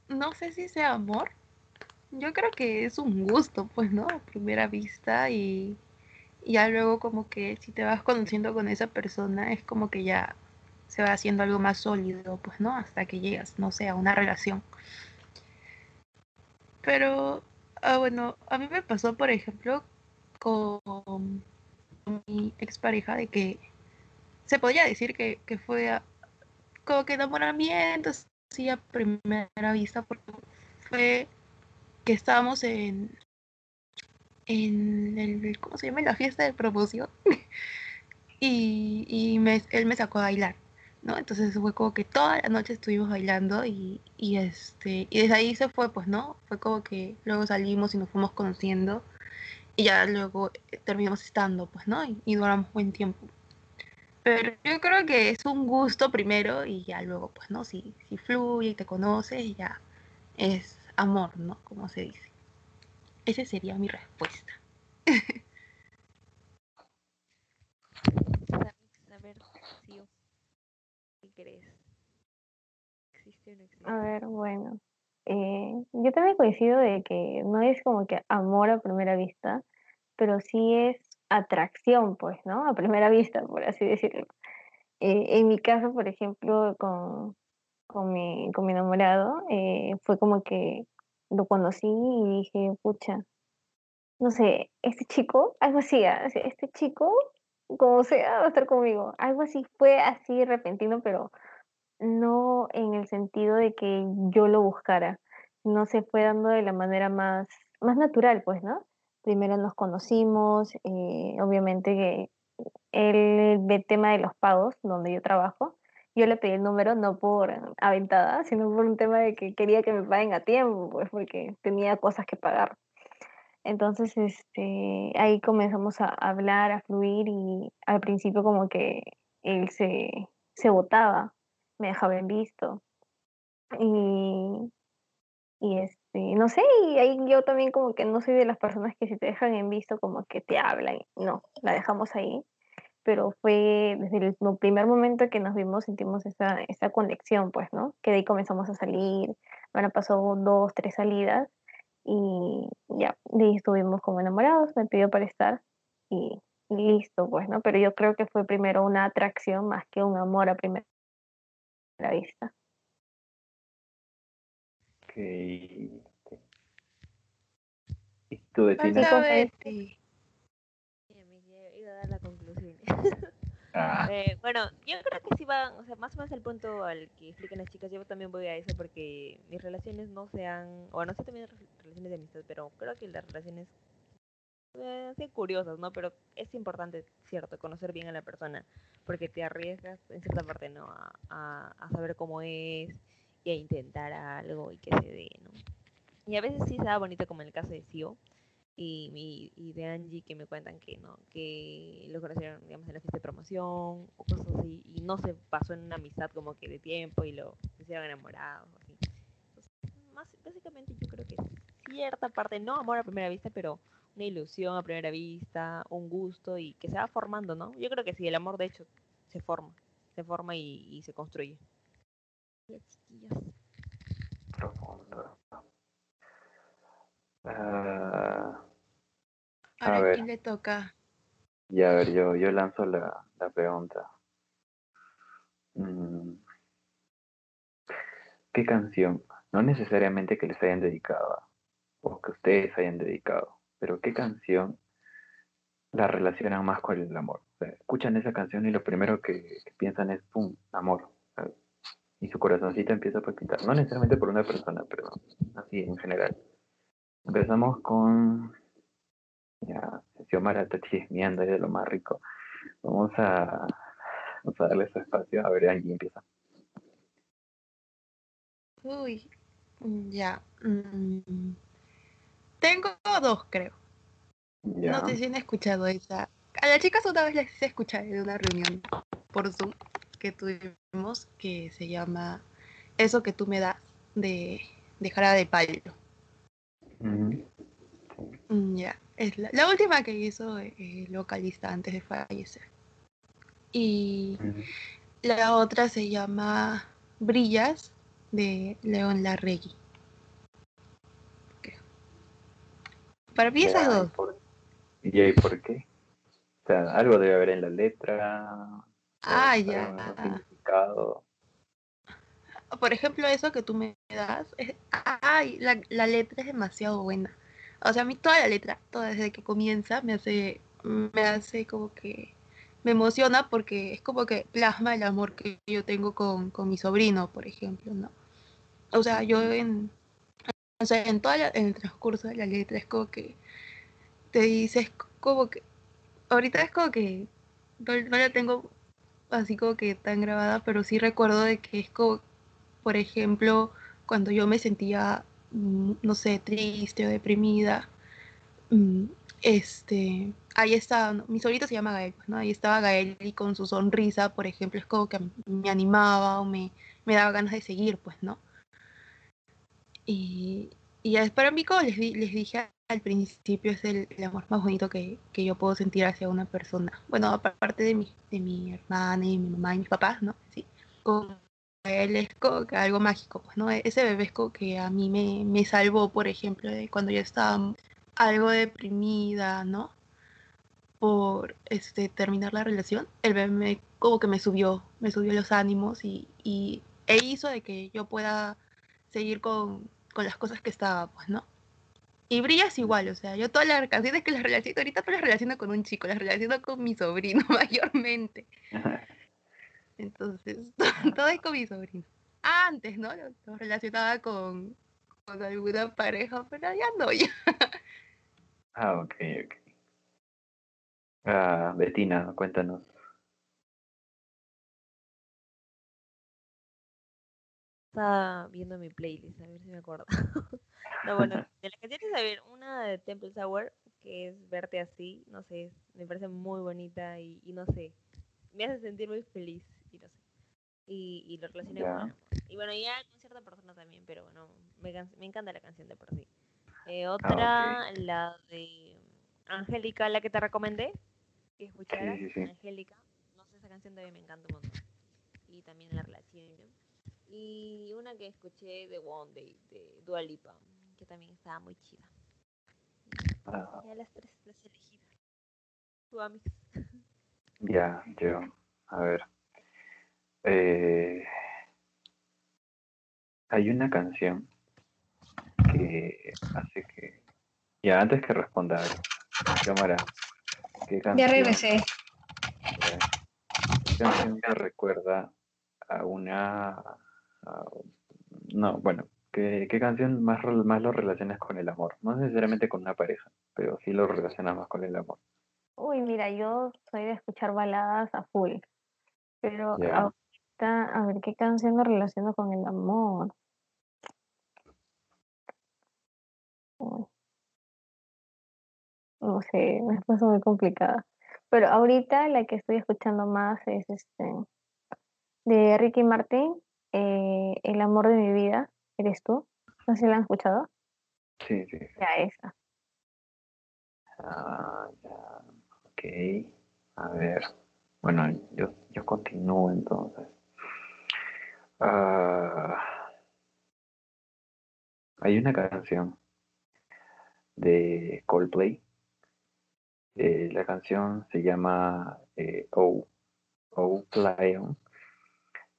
no sé si sea amor. Yo creo que es un gusto, pues, ¿no? A primera vista y, y ya luego como que si te vas conociendo con esa persona es como que ya se va haciendo algo más sólido, pues, ¿no? Hasta que llegas, no sé, a una relación. Pero, ah, bueno, a mí me pasó, por ejemplo, con mi expareja de que se podría decir que, que fue como que enamoramiento, sí, a primera vista, porque fue que estábamos en, en el, ¿cómo se llama? La fiesta de promoción. y y me- él me sacó a bailar, ¿no? Entonces fue como que toda la noche estuvimos bailando y, y, este, y desde ahí se fue, pues, ¿no? Fue como que luego salimos y nos fuimos conociendo y ya luego eh, terminamos estando, pues, ¿no? Y, duramos buen tiempo. Pero yo creo que es un gusto primero y ya luego, pues, ¿no? Si, si fluye y te conoces, ya es amor, ¿no? Como se dice. Esa sería mi respuesta. A ver si o ¿qué crees? ¿Existe o no existe? A ver, bueno. eh, yo también coincido de que no es como que amor a primera vista, pero sí es atracción, pues, ¿no? A primera vista, por así decirlo. Eh, en mi caso, por ejemplo, con, con mi, con mi enamorado, eh, fue como que lo conocí y dije, pucha, no sé, este chico, algo así, ah, este chico, como sea, va a estar conmigo. Algo así fue así repentino, pero no en el sentido de que yo lo buscara, no se fue dando de la manera más, más natural, pues, ¿no? Primero nos conocimos, eh, obviamente que él ve el tema de los pagos, donde yo trabajo. Yo le pedí el número no por aventada, sino por un tema de que quería que me paguen a tiempo, pues porque tenía cosas que pagar. Entonces, este, ahí comenzamos a hablar, a fluir y al principio como que él se, se botaba, me dejaba en visto. Y, y este, no sé, y ahí yo también como que no soy de las personas que si te dejan en visto como que te hablan. No, la dejamos ahí. Pero fue desde el primer momento que nos vimos, sentimos esa, esa conexión, pues, ¿no? Que de ahí comenzamos a salir, bueno, pasó dos, tres salidas y ya, de ahí estuvimos como enamorados, me pidió para estar y, y listo, pues, ¿no? Pero yo creo que fue primero una atracción más que un amor a primera vista. Ok. ¿Y tú, Betina? Betty. Sí, iba a dar la conclusión Ah, Eh, bueno, yo creo que sí van, o sea, más o menos el punto al que explican las chicas, yo también voy a eso porque mis relaciones no sean, o no sé también re- relaciones de amistad, pero creo que las relaciones eh, sean curiosas, ¿no? Pero es importante, cierto, conocer bien a la persona, porque te arriesgas en cierta parte, ¿no? A, a, a saber cómo es y a intentar algo y que se dé, ¿no? Y a veces sí da bonito como en el caso de Sio y, mi- y de Angie que me cuentan que no, que lo conocieron, digamos, en la fiesta de promoción o cosas así, y no se pasó en una amistad como que de tiempo y lo hicieron enamorados, así. Más, básicamente yo creo que cierta parte, no amor a primera vista, pero una ilusión a primera vista, un gusto y que se va formando, ¿no? Yo creo que sí, el amor de hecho se forma, se forma y, y se construye. Ya, chiquillos. profundo. A Ahora, ¿a ver. quién le toca? y a ver, yo, yo lanzo la, la pregunta. Mm, ¿Qué canción? No necesariamente que les hayan dedicado o que ustedes hayan dedicado, pero ¿qué canción la relacionan más con el amor? O sea, escuchan esa canción y lo primero que, que piensan es, ¡pum!, amor. Y su corazoncito empieza a palpitar. No necesariamente por una persona, pero así en general. Empezamos con... Ya, Xiomara está chismeando ahí de lo más rico. Vamos a, vamos a darle su espacio. A ver, Angie empieza. Uy, ya. mm, Tengo dos, creo. Ya. No sé si han escuchado esa. A las chicas una vez les hice escuchar en una reunión por Zoom que tuvimos que se llama Eso que tú me das de, de Jara de Palo. Mm, Ya, es la, la última que hizo eh, el vocalista antes de fallecer. Y la otra se llama Brillas de León Larregui. Creo. Para mí esas Ya, ¿y dos. ¿Y por qué? O sea, algo debe haber en la letra. Ah, ya. significado. Por ejemplo, eso que tú me das, es- ay, la, la letra es demasiado buena. O sea, a mí toda la letra, toda desde que comienza, me hace, me hace como que me emociona porque es como que plasma el amor que yo tengo con, con mi sobrino, por ejemplo, ¿no? O sea, yo en, o sea, en toda la- en el transcurso de la letra es como que te dices como que, ahorita es como que no, no la tengo así como que tan grabada, pero sí recuerdo de que es como por ejemplo, cuando yo me sentía, mm, no sé, triste o deprimida, mm, este, ahí estaba, mi sobrito se llama Gael, pues, ¿no? Ahí estaba Gael y con su sonrisa, por ejemplo, es como que me animaba o me, me daba ganas de seguir, pues, ¿no? Y, y para mí, como les, les dije al principio, es el, amor más bonito que, que yo puedo sentir hacia una persona. Bueno, aparte de mi, de mi hermana y mi mamá y mis papás, ¿no? Sí. Con él es que algo mágico, pues, ¿no? Ese bebé es como que a mí me, me salvó, por ejemplo, de cuando yo estaba algo deprimida, ¿no? Por este, terminar la relación. El bebé me, como que me subió, me subió los ánimos y, y e hizo de que yo pueda seguir con, con las cosas que estaba, pues, ¿no? Y brillas igual, o sea, yo todas las canciones que las relaciono, ahorita no las relaciono con un chico, las relaciono con mi sobrino mayormente. Entonces, todo es con mi sobrino. Antes, ¿no? Lo, lo relacionaba con, con alguna pareja, pero ya no, ya. Ah, ok, ok. Ah, Betina, cuéntanos. Estaba viendo mi playlist, a ver si me acuerdo. no, bueno, de las canciones, a ver, una de Temple Sour, que es Verte así, no sé, me parece muy bonita y, y no sé, me hace sentir muy feliz y no sé. Y, y lo relacioné con el amor. Y bueno, ya con cierta persona también, pero bueno, me, me encanta la canción de por sí. Eh, otra, la de Angélica, la que te recomendé, que escucharas, sí, sí. Angélica, no sé, esa canción también me encanta un montón. Y también la relación. Y una que escuché de One Day, de Dua Lipa, que también estaba muy chida. Ah, Ya las tres las elegí. Tu Amix. ya, yo. A ver. Eh, hay una canción que hace que... Ya, antes que responda, cámara, ¿qué canción? Ya regresé. canción te recuerda a una... a- no, bueno, ¿qué, qué canción más, más lo relacionas con el amor? No necesariamente con una pareja, pero sí lo relacionas más con el amor. Uy, mira, yo soy de escuchar baladas a full, pero ahorita, a ver, ¿qué canción lo relaciono con el amor? Uy, no sé, me puesto muy complicada. Pero ahorita la que estoy escuchando más es este de Ricky Martin, eh, El amor de mi vida, ¿eres tú? No sé si la han escuchado. Sí, sí. Ya esa. Ah, ya. Ok. A ver. Bueno, yo, yo continúo entonces. Ah, hay una canción de Coldplay. Eh, la canción se llama eh, Oh, Oh Lion,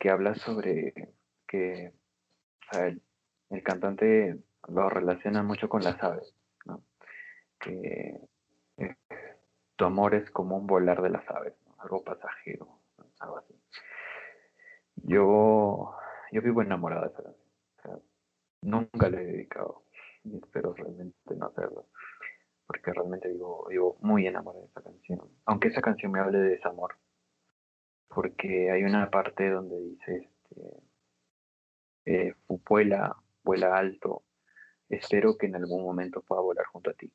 que habla sobre que el, el cantante lo relaciona mucho con las aves, ¿no? Que eh, tu amor es como un volar de las aves, algo pasajero, ¿no? algo así. Yo, yo vivo enamorado de esa canción. Nunca le he dedicado y espero realmente no hacerlo, porque realmente vivo, vivo muy enamorado de esa canción. Aunque esa canción me hable de desamor, porque hay una parte donde dice, este, eh, vuela, vuela alto, espero que en algún momento pueda volar junto a ti.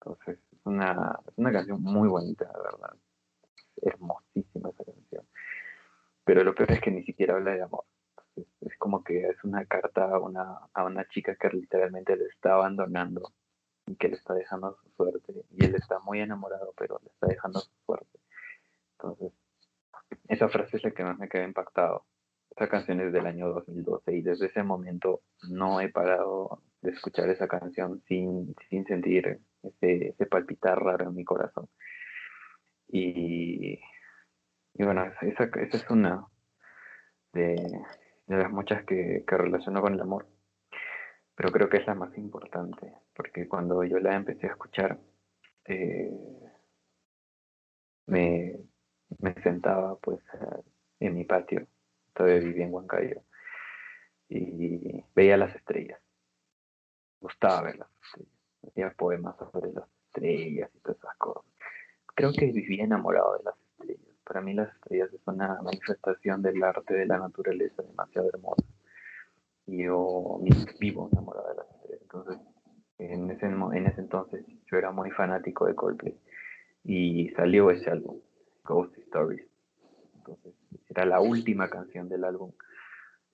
Entonces, es una, es una canción muy bonita, de verdad. Hermosísima esa canción. Pero lo peor es que ni siquiera habla de amor. Entonces, es como que es una carta a una, a una chica que literalmente le está abandonando y que le está dejando su suerte. Y él está muy enamorado, pero le está dejando su suerte. Entonces, esa frase es la que más me queda impactado. Esa canción es del año 2012 y desde ese momento no he parado de escuchar esa canción sin, sin sentir ese, ese palpitar raro en mi corazón. Y, y bueno, esa, esa es una de, de las muchas que, que relaciono con el amor, pero creo que es la más importante, porque cuando yo la empecé a escuchar, eh, me, me sentaba pues en mi patio, todavía vivía en Huancayo, y veía las estrellas. Gustaba ver las estrellas. Hacía poemas sobre las estrellas y todas esas cosas. Creo que vivía enamorado de las estrellas. Para mí las estrellas es una manifestación del arte de la naturaleza demasiado hermosa. Y yo vivo enamorado de las estrellas. Entonces, en ese, en ese entonces yo era muy fanático de Coldplay. Y salió ese álbum, Ghost Stories. Entonces, era la última canción del álbum.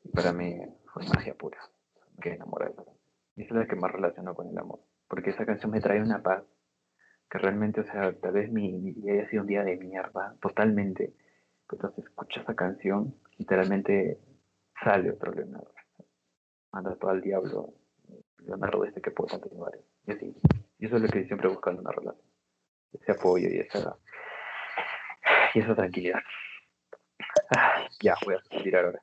Y para mí fue magia pura. Me quedé enamorado. Y esa es la que más relaciono con el amor. Porque esa canción me trae una paz que realmente, o sea, tal vez mi, mi día haya sido un día de mierda, totalmente. Pero entonces escucho esa canción, literalmente sale otro Leonardo. Manda todo al diablo. Leonardo este que puede continuar. Y así. Y eso es lo que siempre busco en una relación. Ese apoyo y esa, y esa tranquilidad. Ah, ya, voy a suspirar ahora.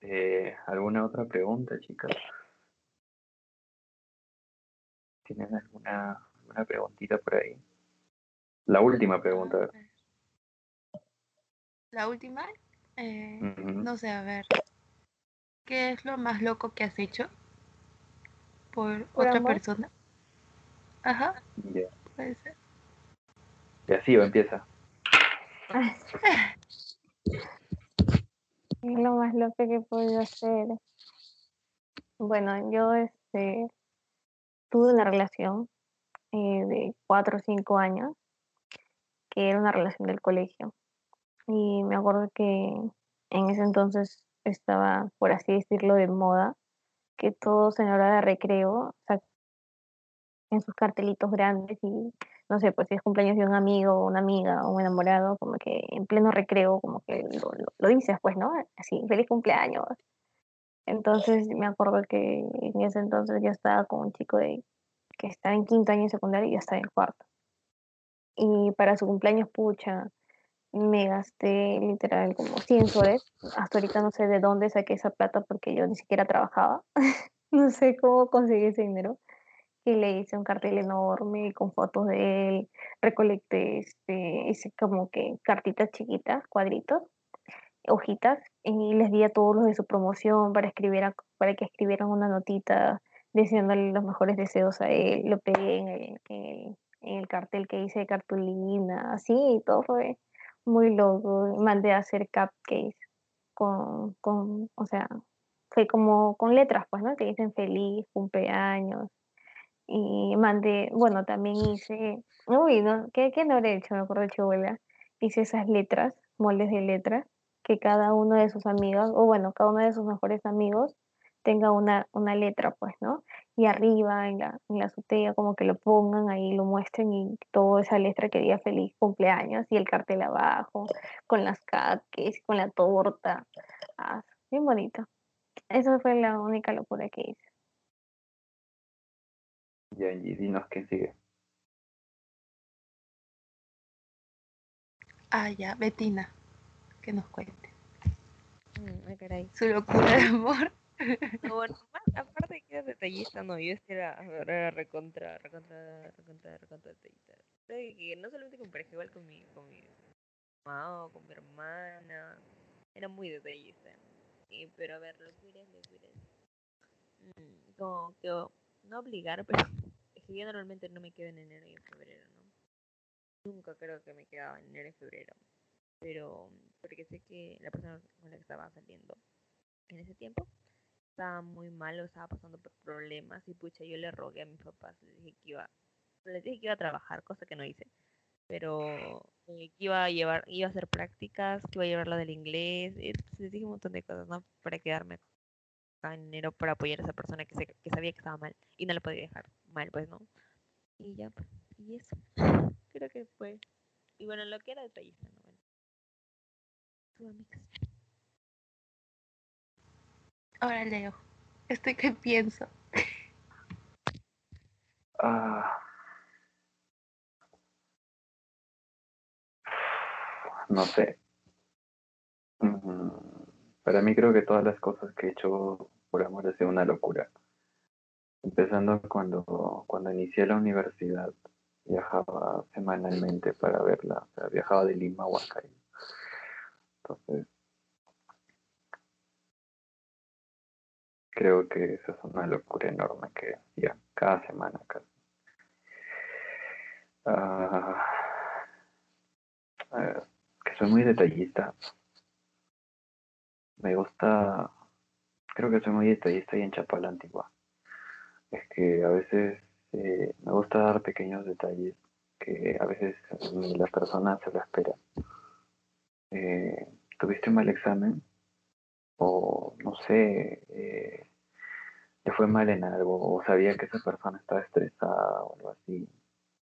Eh, ¿Alguna otra pregunta, chicas? ¿Tienen alguna, alguna preguntita por ahí? La última pregunta. A ver. La última, eh, no sé, a ver. ¿Qué es lo más loco que has hecho por, ¿Por otra amor? persona? Ajá, Ya. puede ser. Y así va, empieza. Lo más loco que he podido hacer. Bueno, yo este, tuve una relación eh, de cuatro o cinco años, que era una relación del colegio. Y me acuerdo que en ese entonces estaba, por así decirlo, de moda, que todos en hora de recreo saquen sus cartelitos grandes y, no sé, pues si es cumpleaños de un amigo una amiga o un enamorado, como que en pleno recreo, como que lo, lo- lo dices, pues, ¿no? Así, feliz cumpleaños. Entonces me acuerdo que en ese entonces yo estaba con un chico de, que estaba en quinto año de secundaria y yo estaba en cuarto. Y para su cumpleaños, pucha, me gasté literal como 100 soles. Hasta ahorita no sé de dónde saqué esa plata porque yo ni siquiera trabajaba. no sé cómo conseguí ese dinero. Que le hice un cartel enorme con fotos de él, recolecté, este, hice como que cartitas chiquitas, cuadritos, hojitas, y les di a todos los de su promoción para, escribir para que escribieran una notita diciéndole los mejores deseos a él, lo pegué en el, en el, cartel que hice de cartulina, así, y todo fue muy loco, mandé a hacer cupcakes con, con, o sea, fue como con letras, pues, ¿no? Que dicen feliz, cumpleaños, y mandé, bueno, también hice, uy, no, ¿qué, qué no he hecho? Me acuerdo Chihuahua. Hice esas letras, moldes de letras, que cada uno de sus amigos, o bueno, cada uno de sus mejores amigos tenga una, una letra, pues, ¿no? Y arriba, en la, en la azotea, como que lo pongan ahí, lo muestren y toda esa letra que diga feliz cumpleaños y el cartel abajo, con las cupcakes, con la torta. Ah, bien bonito. Esa fue la única locura que hice. Y Angie, dinos quién sigue. Ah, ya, Betina, que nos cuente. Mm, caray. Su locura de amor. No, bueno, aparte de que era detallista, no, yo este era, era recontra, recontra, recontra, recontra detallista. que no solamente con pareja, igual con mi, con mi mamá o con mi hermana, era muy detallista. Y, pero a ver, locuras, locuras. Mm, como que no obligar, pero que yo normalmente no me quedo en enero y en febrero, ¿no? Nunca creo que me quedaba en enero y febrero. Pero porque sé que la persona con la que estaba saliendo en ese tiempo estaba muy mal o estaba pasando por problemas y pucha, yo le rogué a mis papás, les dije que iba, les dije que iba a trabajar, cosa que no hice, pero eh, que iba a llevar, iba a hacer prácticas, que iba a llevar lo del inglés, les dije un montón de cosas, ¿no? Para quedarme en enero para apoyar a esa persona que, se, que sabía que estaba mal y no la podía dejar mal, pues, ¿no? Y ya, pues, y eso, creo que fue, y bueno, lo que era detallista, ¿no? Bueno, Ahora leo. Estoy que pienso. Ah. No sé. Mm, para mí creo que todas las cosas que he hecho por amor ha sido una locura. Empezando cuando, cuando inicié la universidad, viajaba semanalmente para verla. O sea, viajaba de Lima a Huancayo. Entonces, creo que eso es una locura enorme que hacía cada semana casi. Ah, que soy muy detallista. Me gusta, creo que soy muy detallista y en Chapala Antigua. Es que a veces eh, me gusta dar pequeños detalles que a veces la persona se lo espera. Eh, ¿Tuviste un mal examen? o no sé, eh, le fue mal en algo, o sabía que esa persona estaba estresada o algo así,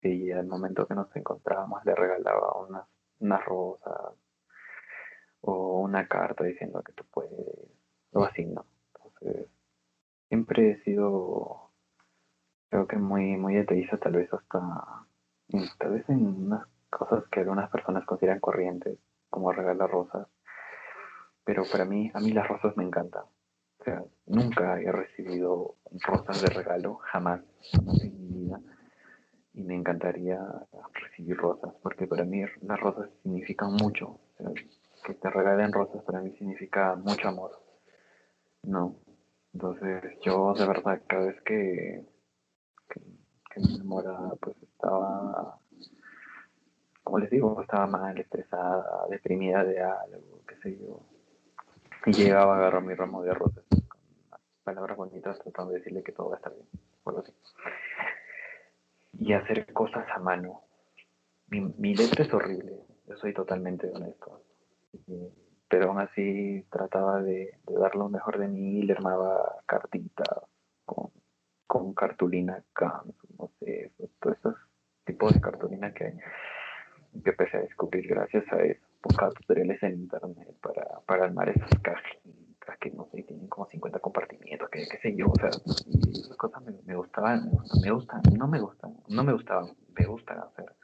y al momento que nos encontrábamos le regalaba unas, unas rosas o una carta diciendo que tú puedes, o así, ¿no? Entonces, siempre he sido, creo que muy, muy detallista, tal vez hasta, tal vez en unas cosas que algunas personas consideran corrientes, como regalar rosas pero para mí, a mí las rosas me encantan. O sea, nunca he recibido rosas de regalo, jamás, jamás en mi vida. Y me encantaría recibir rosas, porque para mí las rosas significan mucho. Que te regalen rosas para mí significa mucho amor. No. Entonces yo de verdad cada vez que, que me enamoraba, pues estaba, como les digo, estaba mal, estresada, deprimida de algo, qué sé yo y llegaba a agarrar mi ramo de rosas con palabras bonitas tratando de decirle que todo va a estar bien. así. Y hacer cosas a mano. Mi, mi letra es horrible, yo soy totalmente honesto. pero aún así trataba de, de, dar lo mejor de mí le armaba cartitas con, con cartulina no sé, todos esos tipos de cartulina que, que empecé a descubrir gracias a eso buscaba tutoriales en internet para, para armar esas cajitas que no sé, tienen como 50 compartimientos, que qué sé yo, o sea, y esas cosas me, me gustaban, me gustan, no me gustan, no me gustaban, me gustan hacer.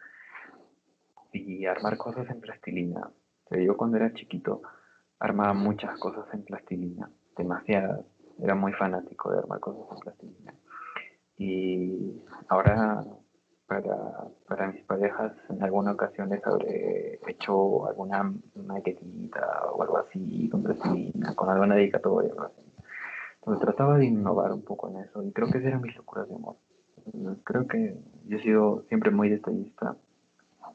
Y armar cosas en plastilina. Yo cuando era chiquito armaba muchas cosas en plastilina, demasiadas, era muy fanático de armar cosas en plastilina. Y ahora para, para mis parejas en alguna ocasión les habré hecho alguna maquetita o algo así con con alguna dedicatoria. Entonces trataba de innovar un poco en eso y creo que esas eran mis locuras de amor. Creo que yo he sido siempre muy detallista.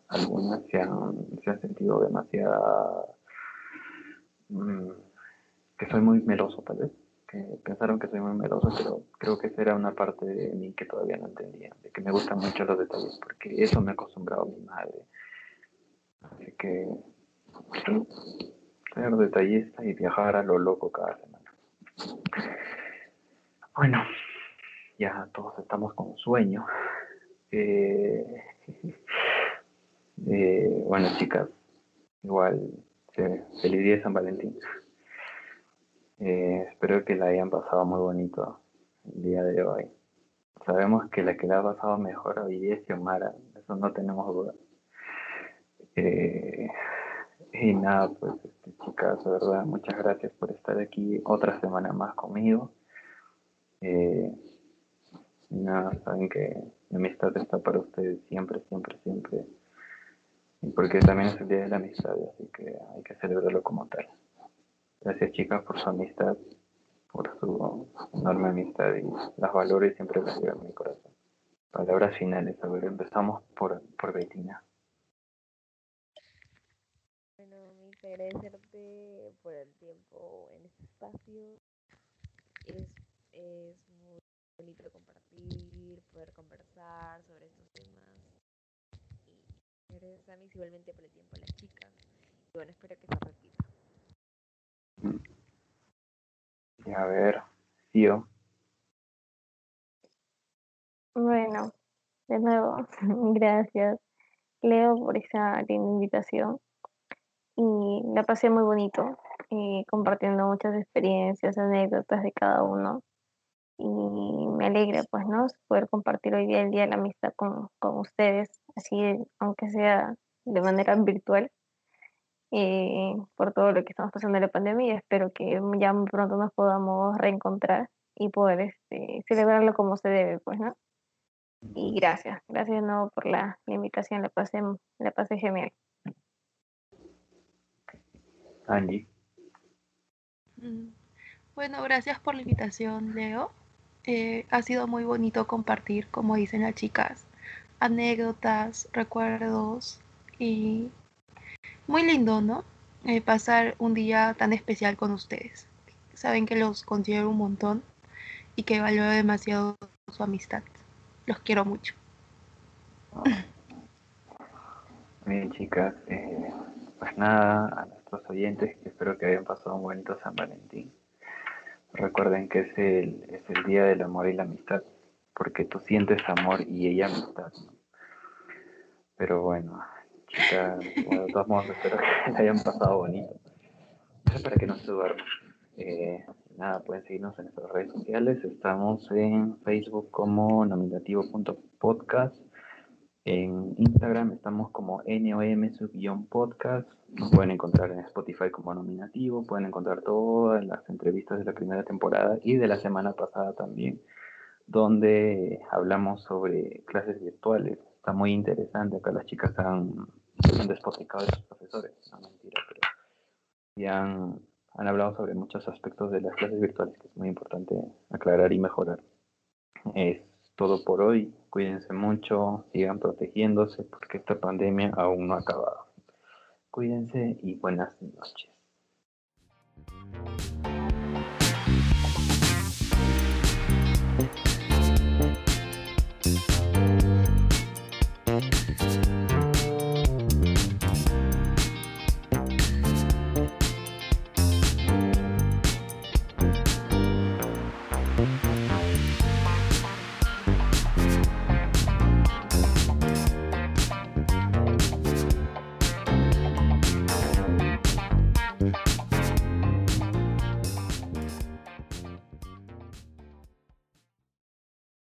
Algunas se han, se han sentido demasiado... Mm, que soy muy meloso tal vez que pensaron que soy muy meloso, pero creo que esa era una parte de mí que todavía no entendía, de que me gustan mucho los detalles, porque eso me ha acostumbrado mi madre. Así que ser detallista y viajar a lo loco cada semana. Bueno, ya todos estamos con sueño. Eh, eh, bueno, chicas, igual, feliz día de San Valentín. Eh, espero que la hayan pasado muy bonito el día de hoy. Sabemos que la que la ha pasado mejor hoy día es Xiomara, eso no tenemos duda. Eh, y nada, pues este, chicas, de verdad, muchas gracias por estar aquí otra semana más conmigo. Eh, nada, saben que mi amistad está para ustedes siempre, siempre, siempre. Porque también es el Día de la Amistad, así que hay que celebrarlo como tal. Gracias chicas por su amistad, por su enorme amistad y las valores siempre las llevo en mi corazón. Palabras finales, a ver, empezamos por, por Betina. Bueno, me agradecerte por el tiempo en este espacio. Es, es muy bonito compartir, poder conversar sobre estos temas. Y gracias a mí igualmente por el tiempo a las chicas. Y bueno, espero que se repita. Y a ver, tío. Bueno, de nuevo, gracias Leo por esa linda invitación. Y la pasé muy bonito, eh, compartiendo muchas experiencias, anécdotas de cada uno. Y me alegra, pues, ¿no? Poder compartir hoy día el Día de la Amistad con, con ustedes, así, aunque sea de manera virtual. Eh, por todo lo que estamos pasando en la pandemia y espero que ya muy pronto nos podamos reencontrar y poder este, celebrarlo como se debe, pues, ¿no? Y gracias, gracias de nuevo por la, invitación, la pasé, la pasé genial. Angie. Mm, bueno, gracias por la invitación, Leo. Eh, ha sido muy bonito compartir, como dicen las chicas, anécdotas, recuerdos y muy lindo, ¿no? Eh, pasar un día tan especial con ustedes. Saben que los considero un montón y que valoro demasiado su amistad. Los quiero mucho. Bien, chicas, eh, pues nada, a nuestros oyentes, espero que hayan pasado un bonito San Valentín. Recuerden que es el, es el día del amor y la amistad, porque tú sientes amor y ella amistad. Pero bueno, chicas, bueno, de todos modos espero que hayan pasado bonito. para que no se duerman. Eh, nada, pueden seguirnos en nuestras redes sociales. Estamos en Facebook como nominativo.podcast. En Instagram estamos como NOM-podcast. Nos pueden encontrar en Spotify como nominativo. Pueden encontrar todas las entrevistas de la primera temporada y de la semana pasada también, donde hablamos sobre clases virtuales. Está muy interesante. Acá las chicas han han despotricado de sus profesores, no mentira, pero ya han, han hablado sobre muchos aspectos de las clases virtuales que es muy importante aclarar y mejorar. Es todo por hoy, cuídense mucho, sigan protegiéndose porque esta pandemia aún no ha acabado. Cuídense y buenas noches.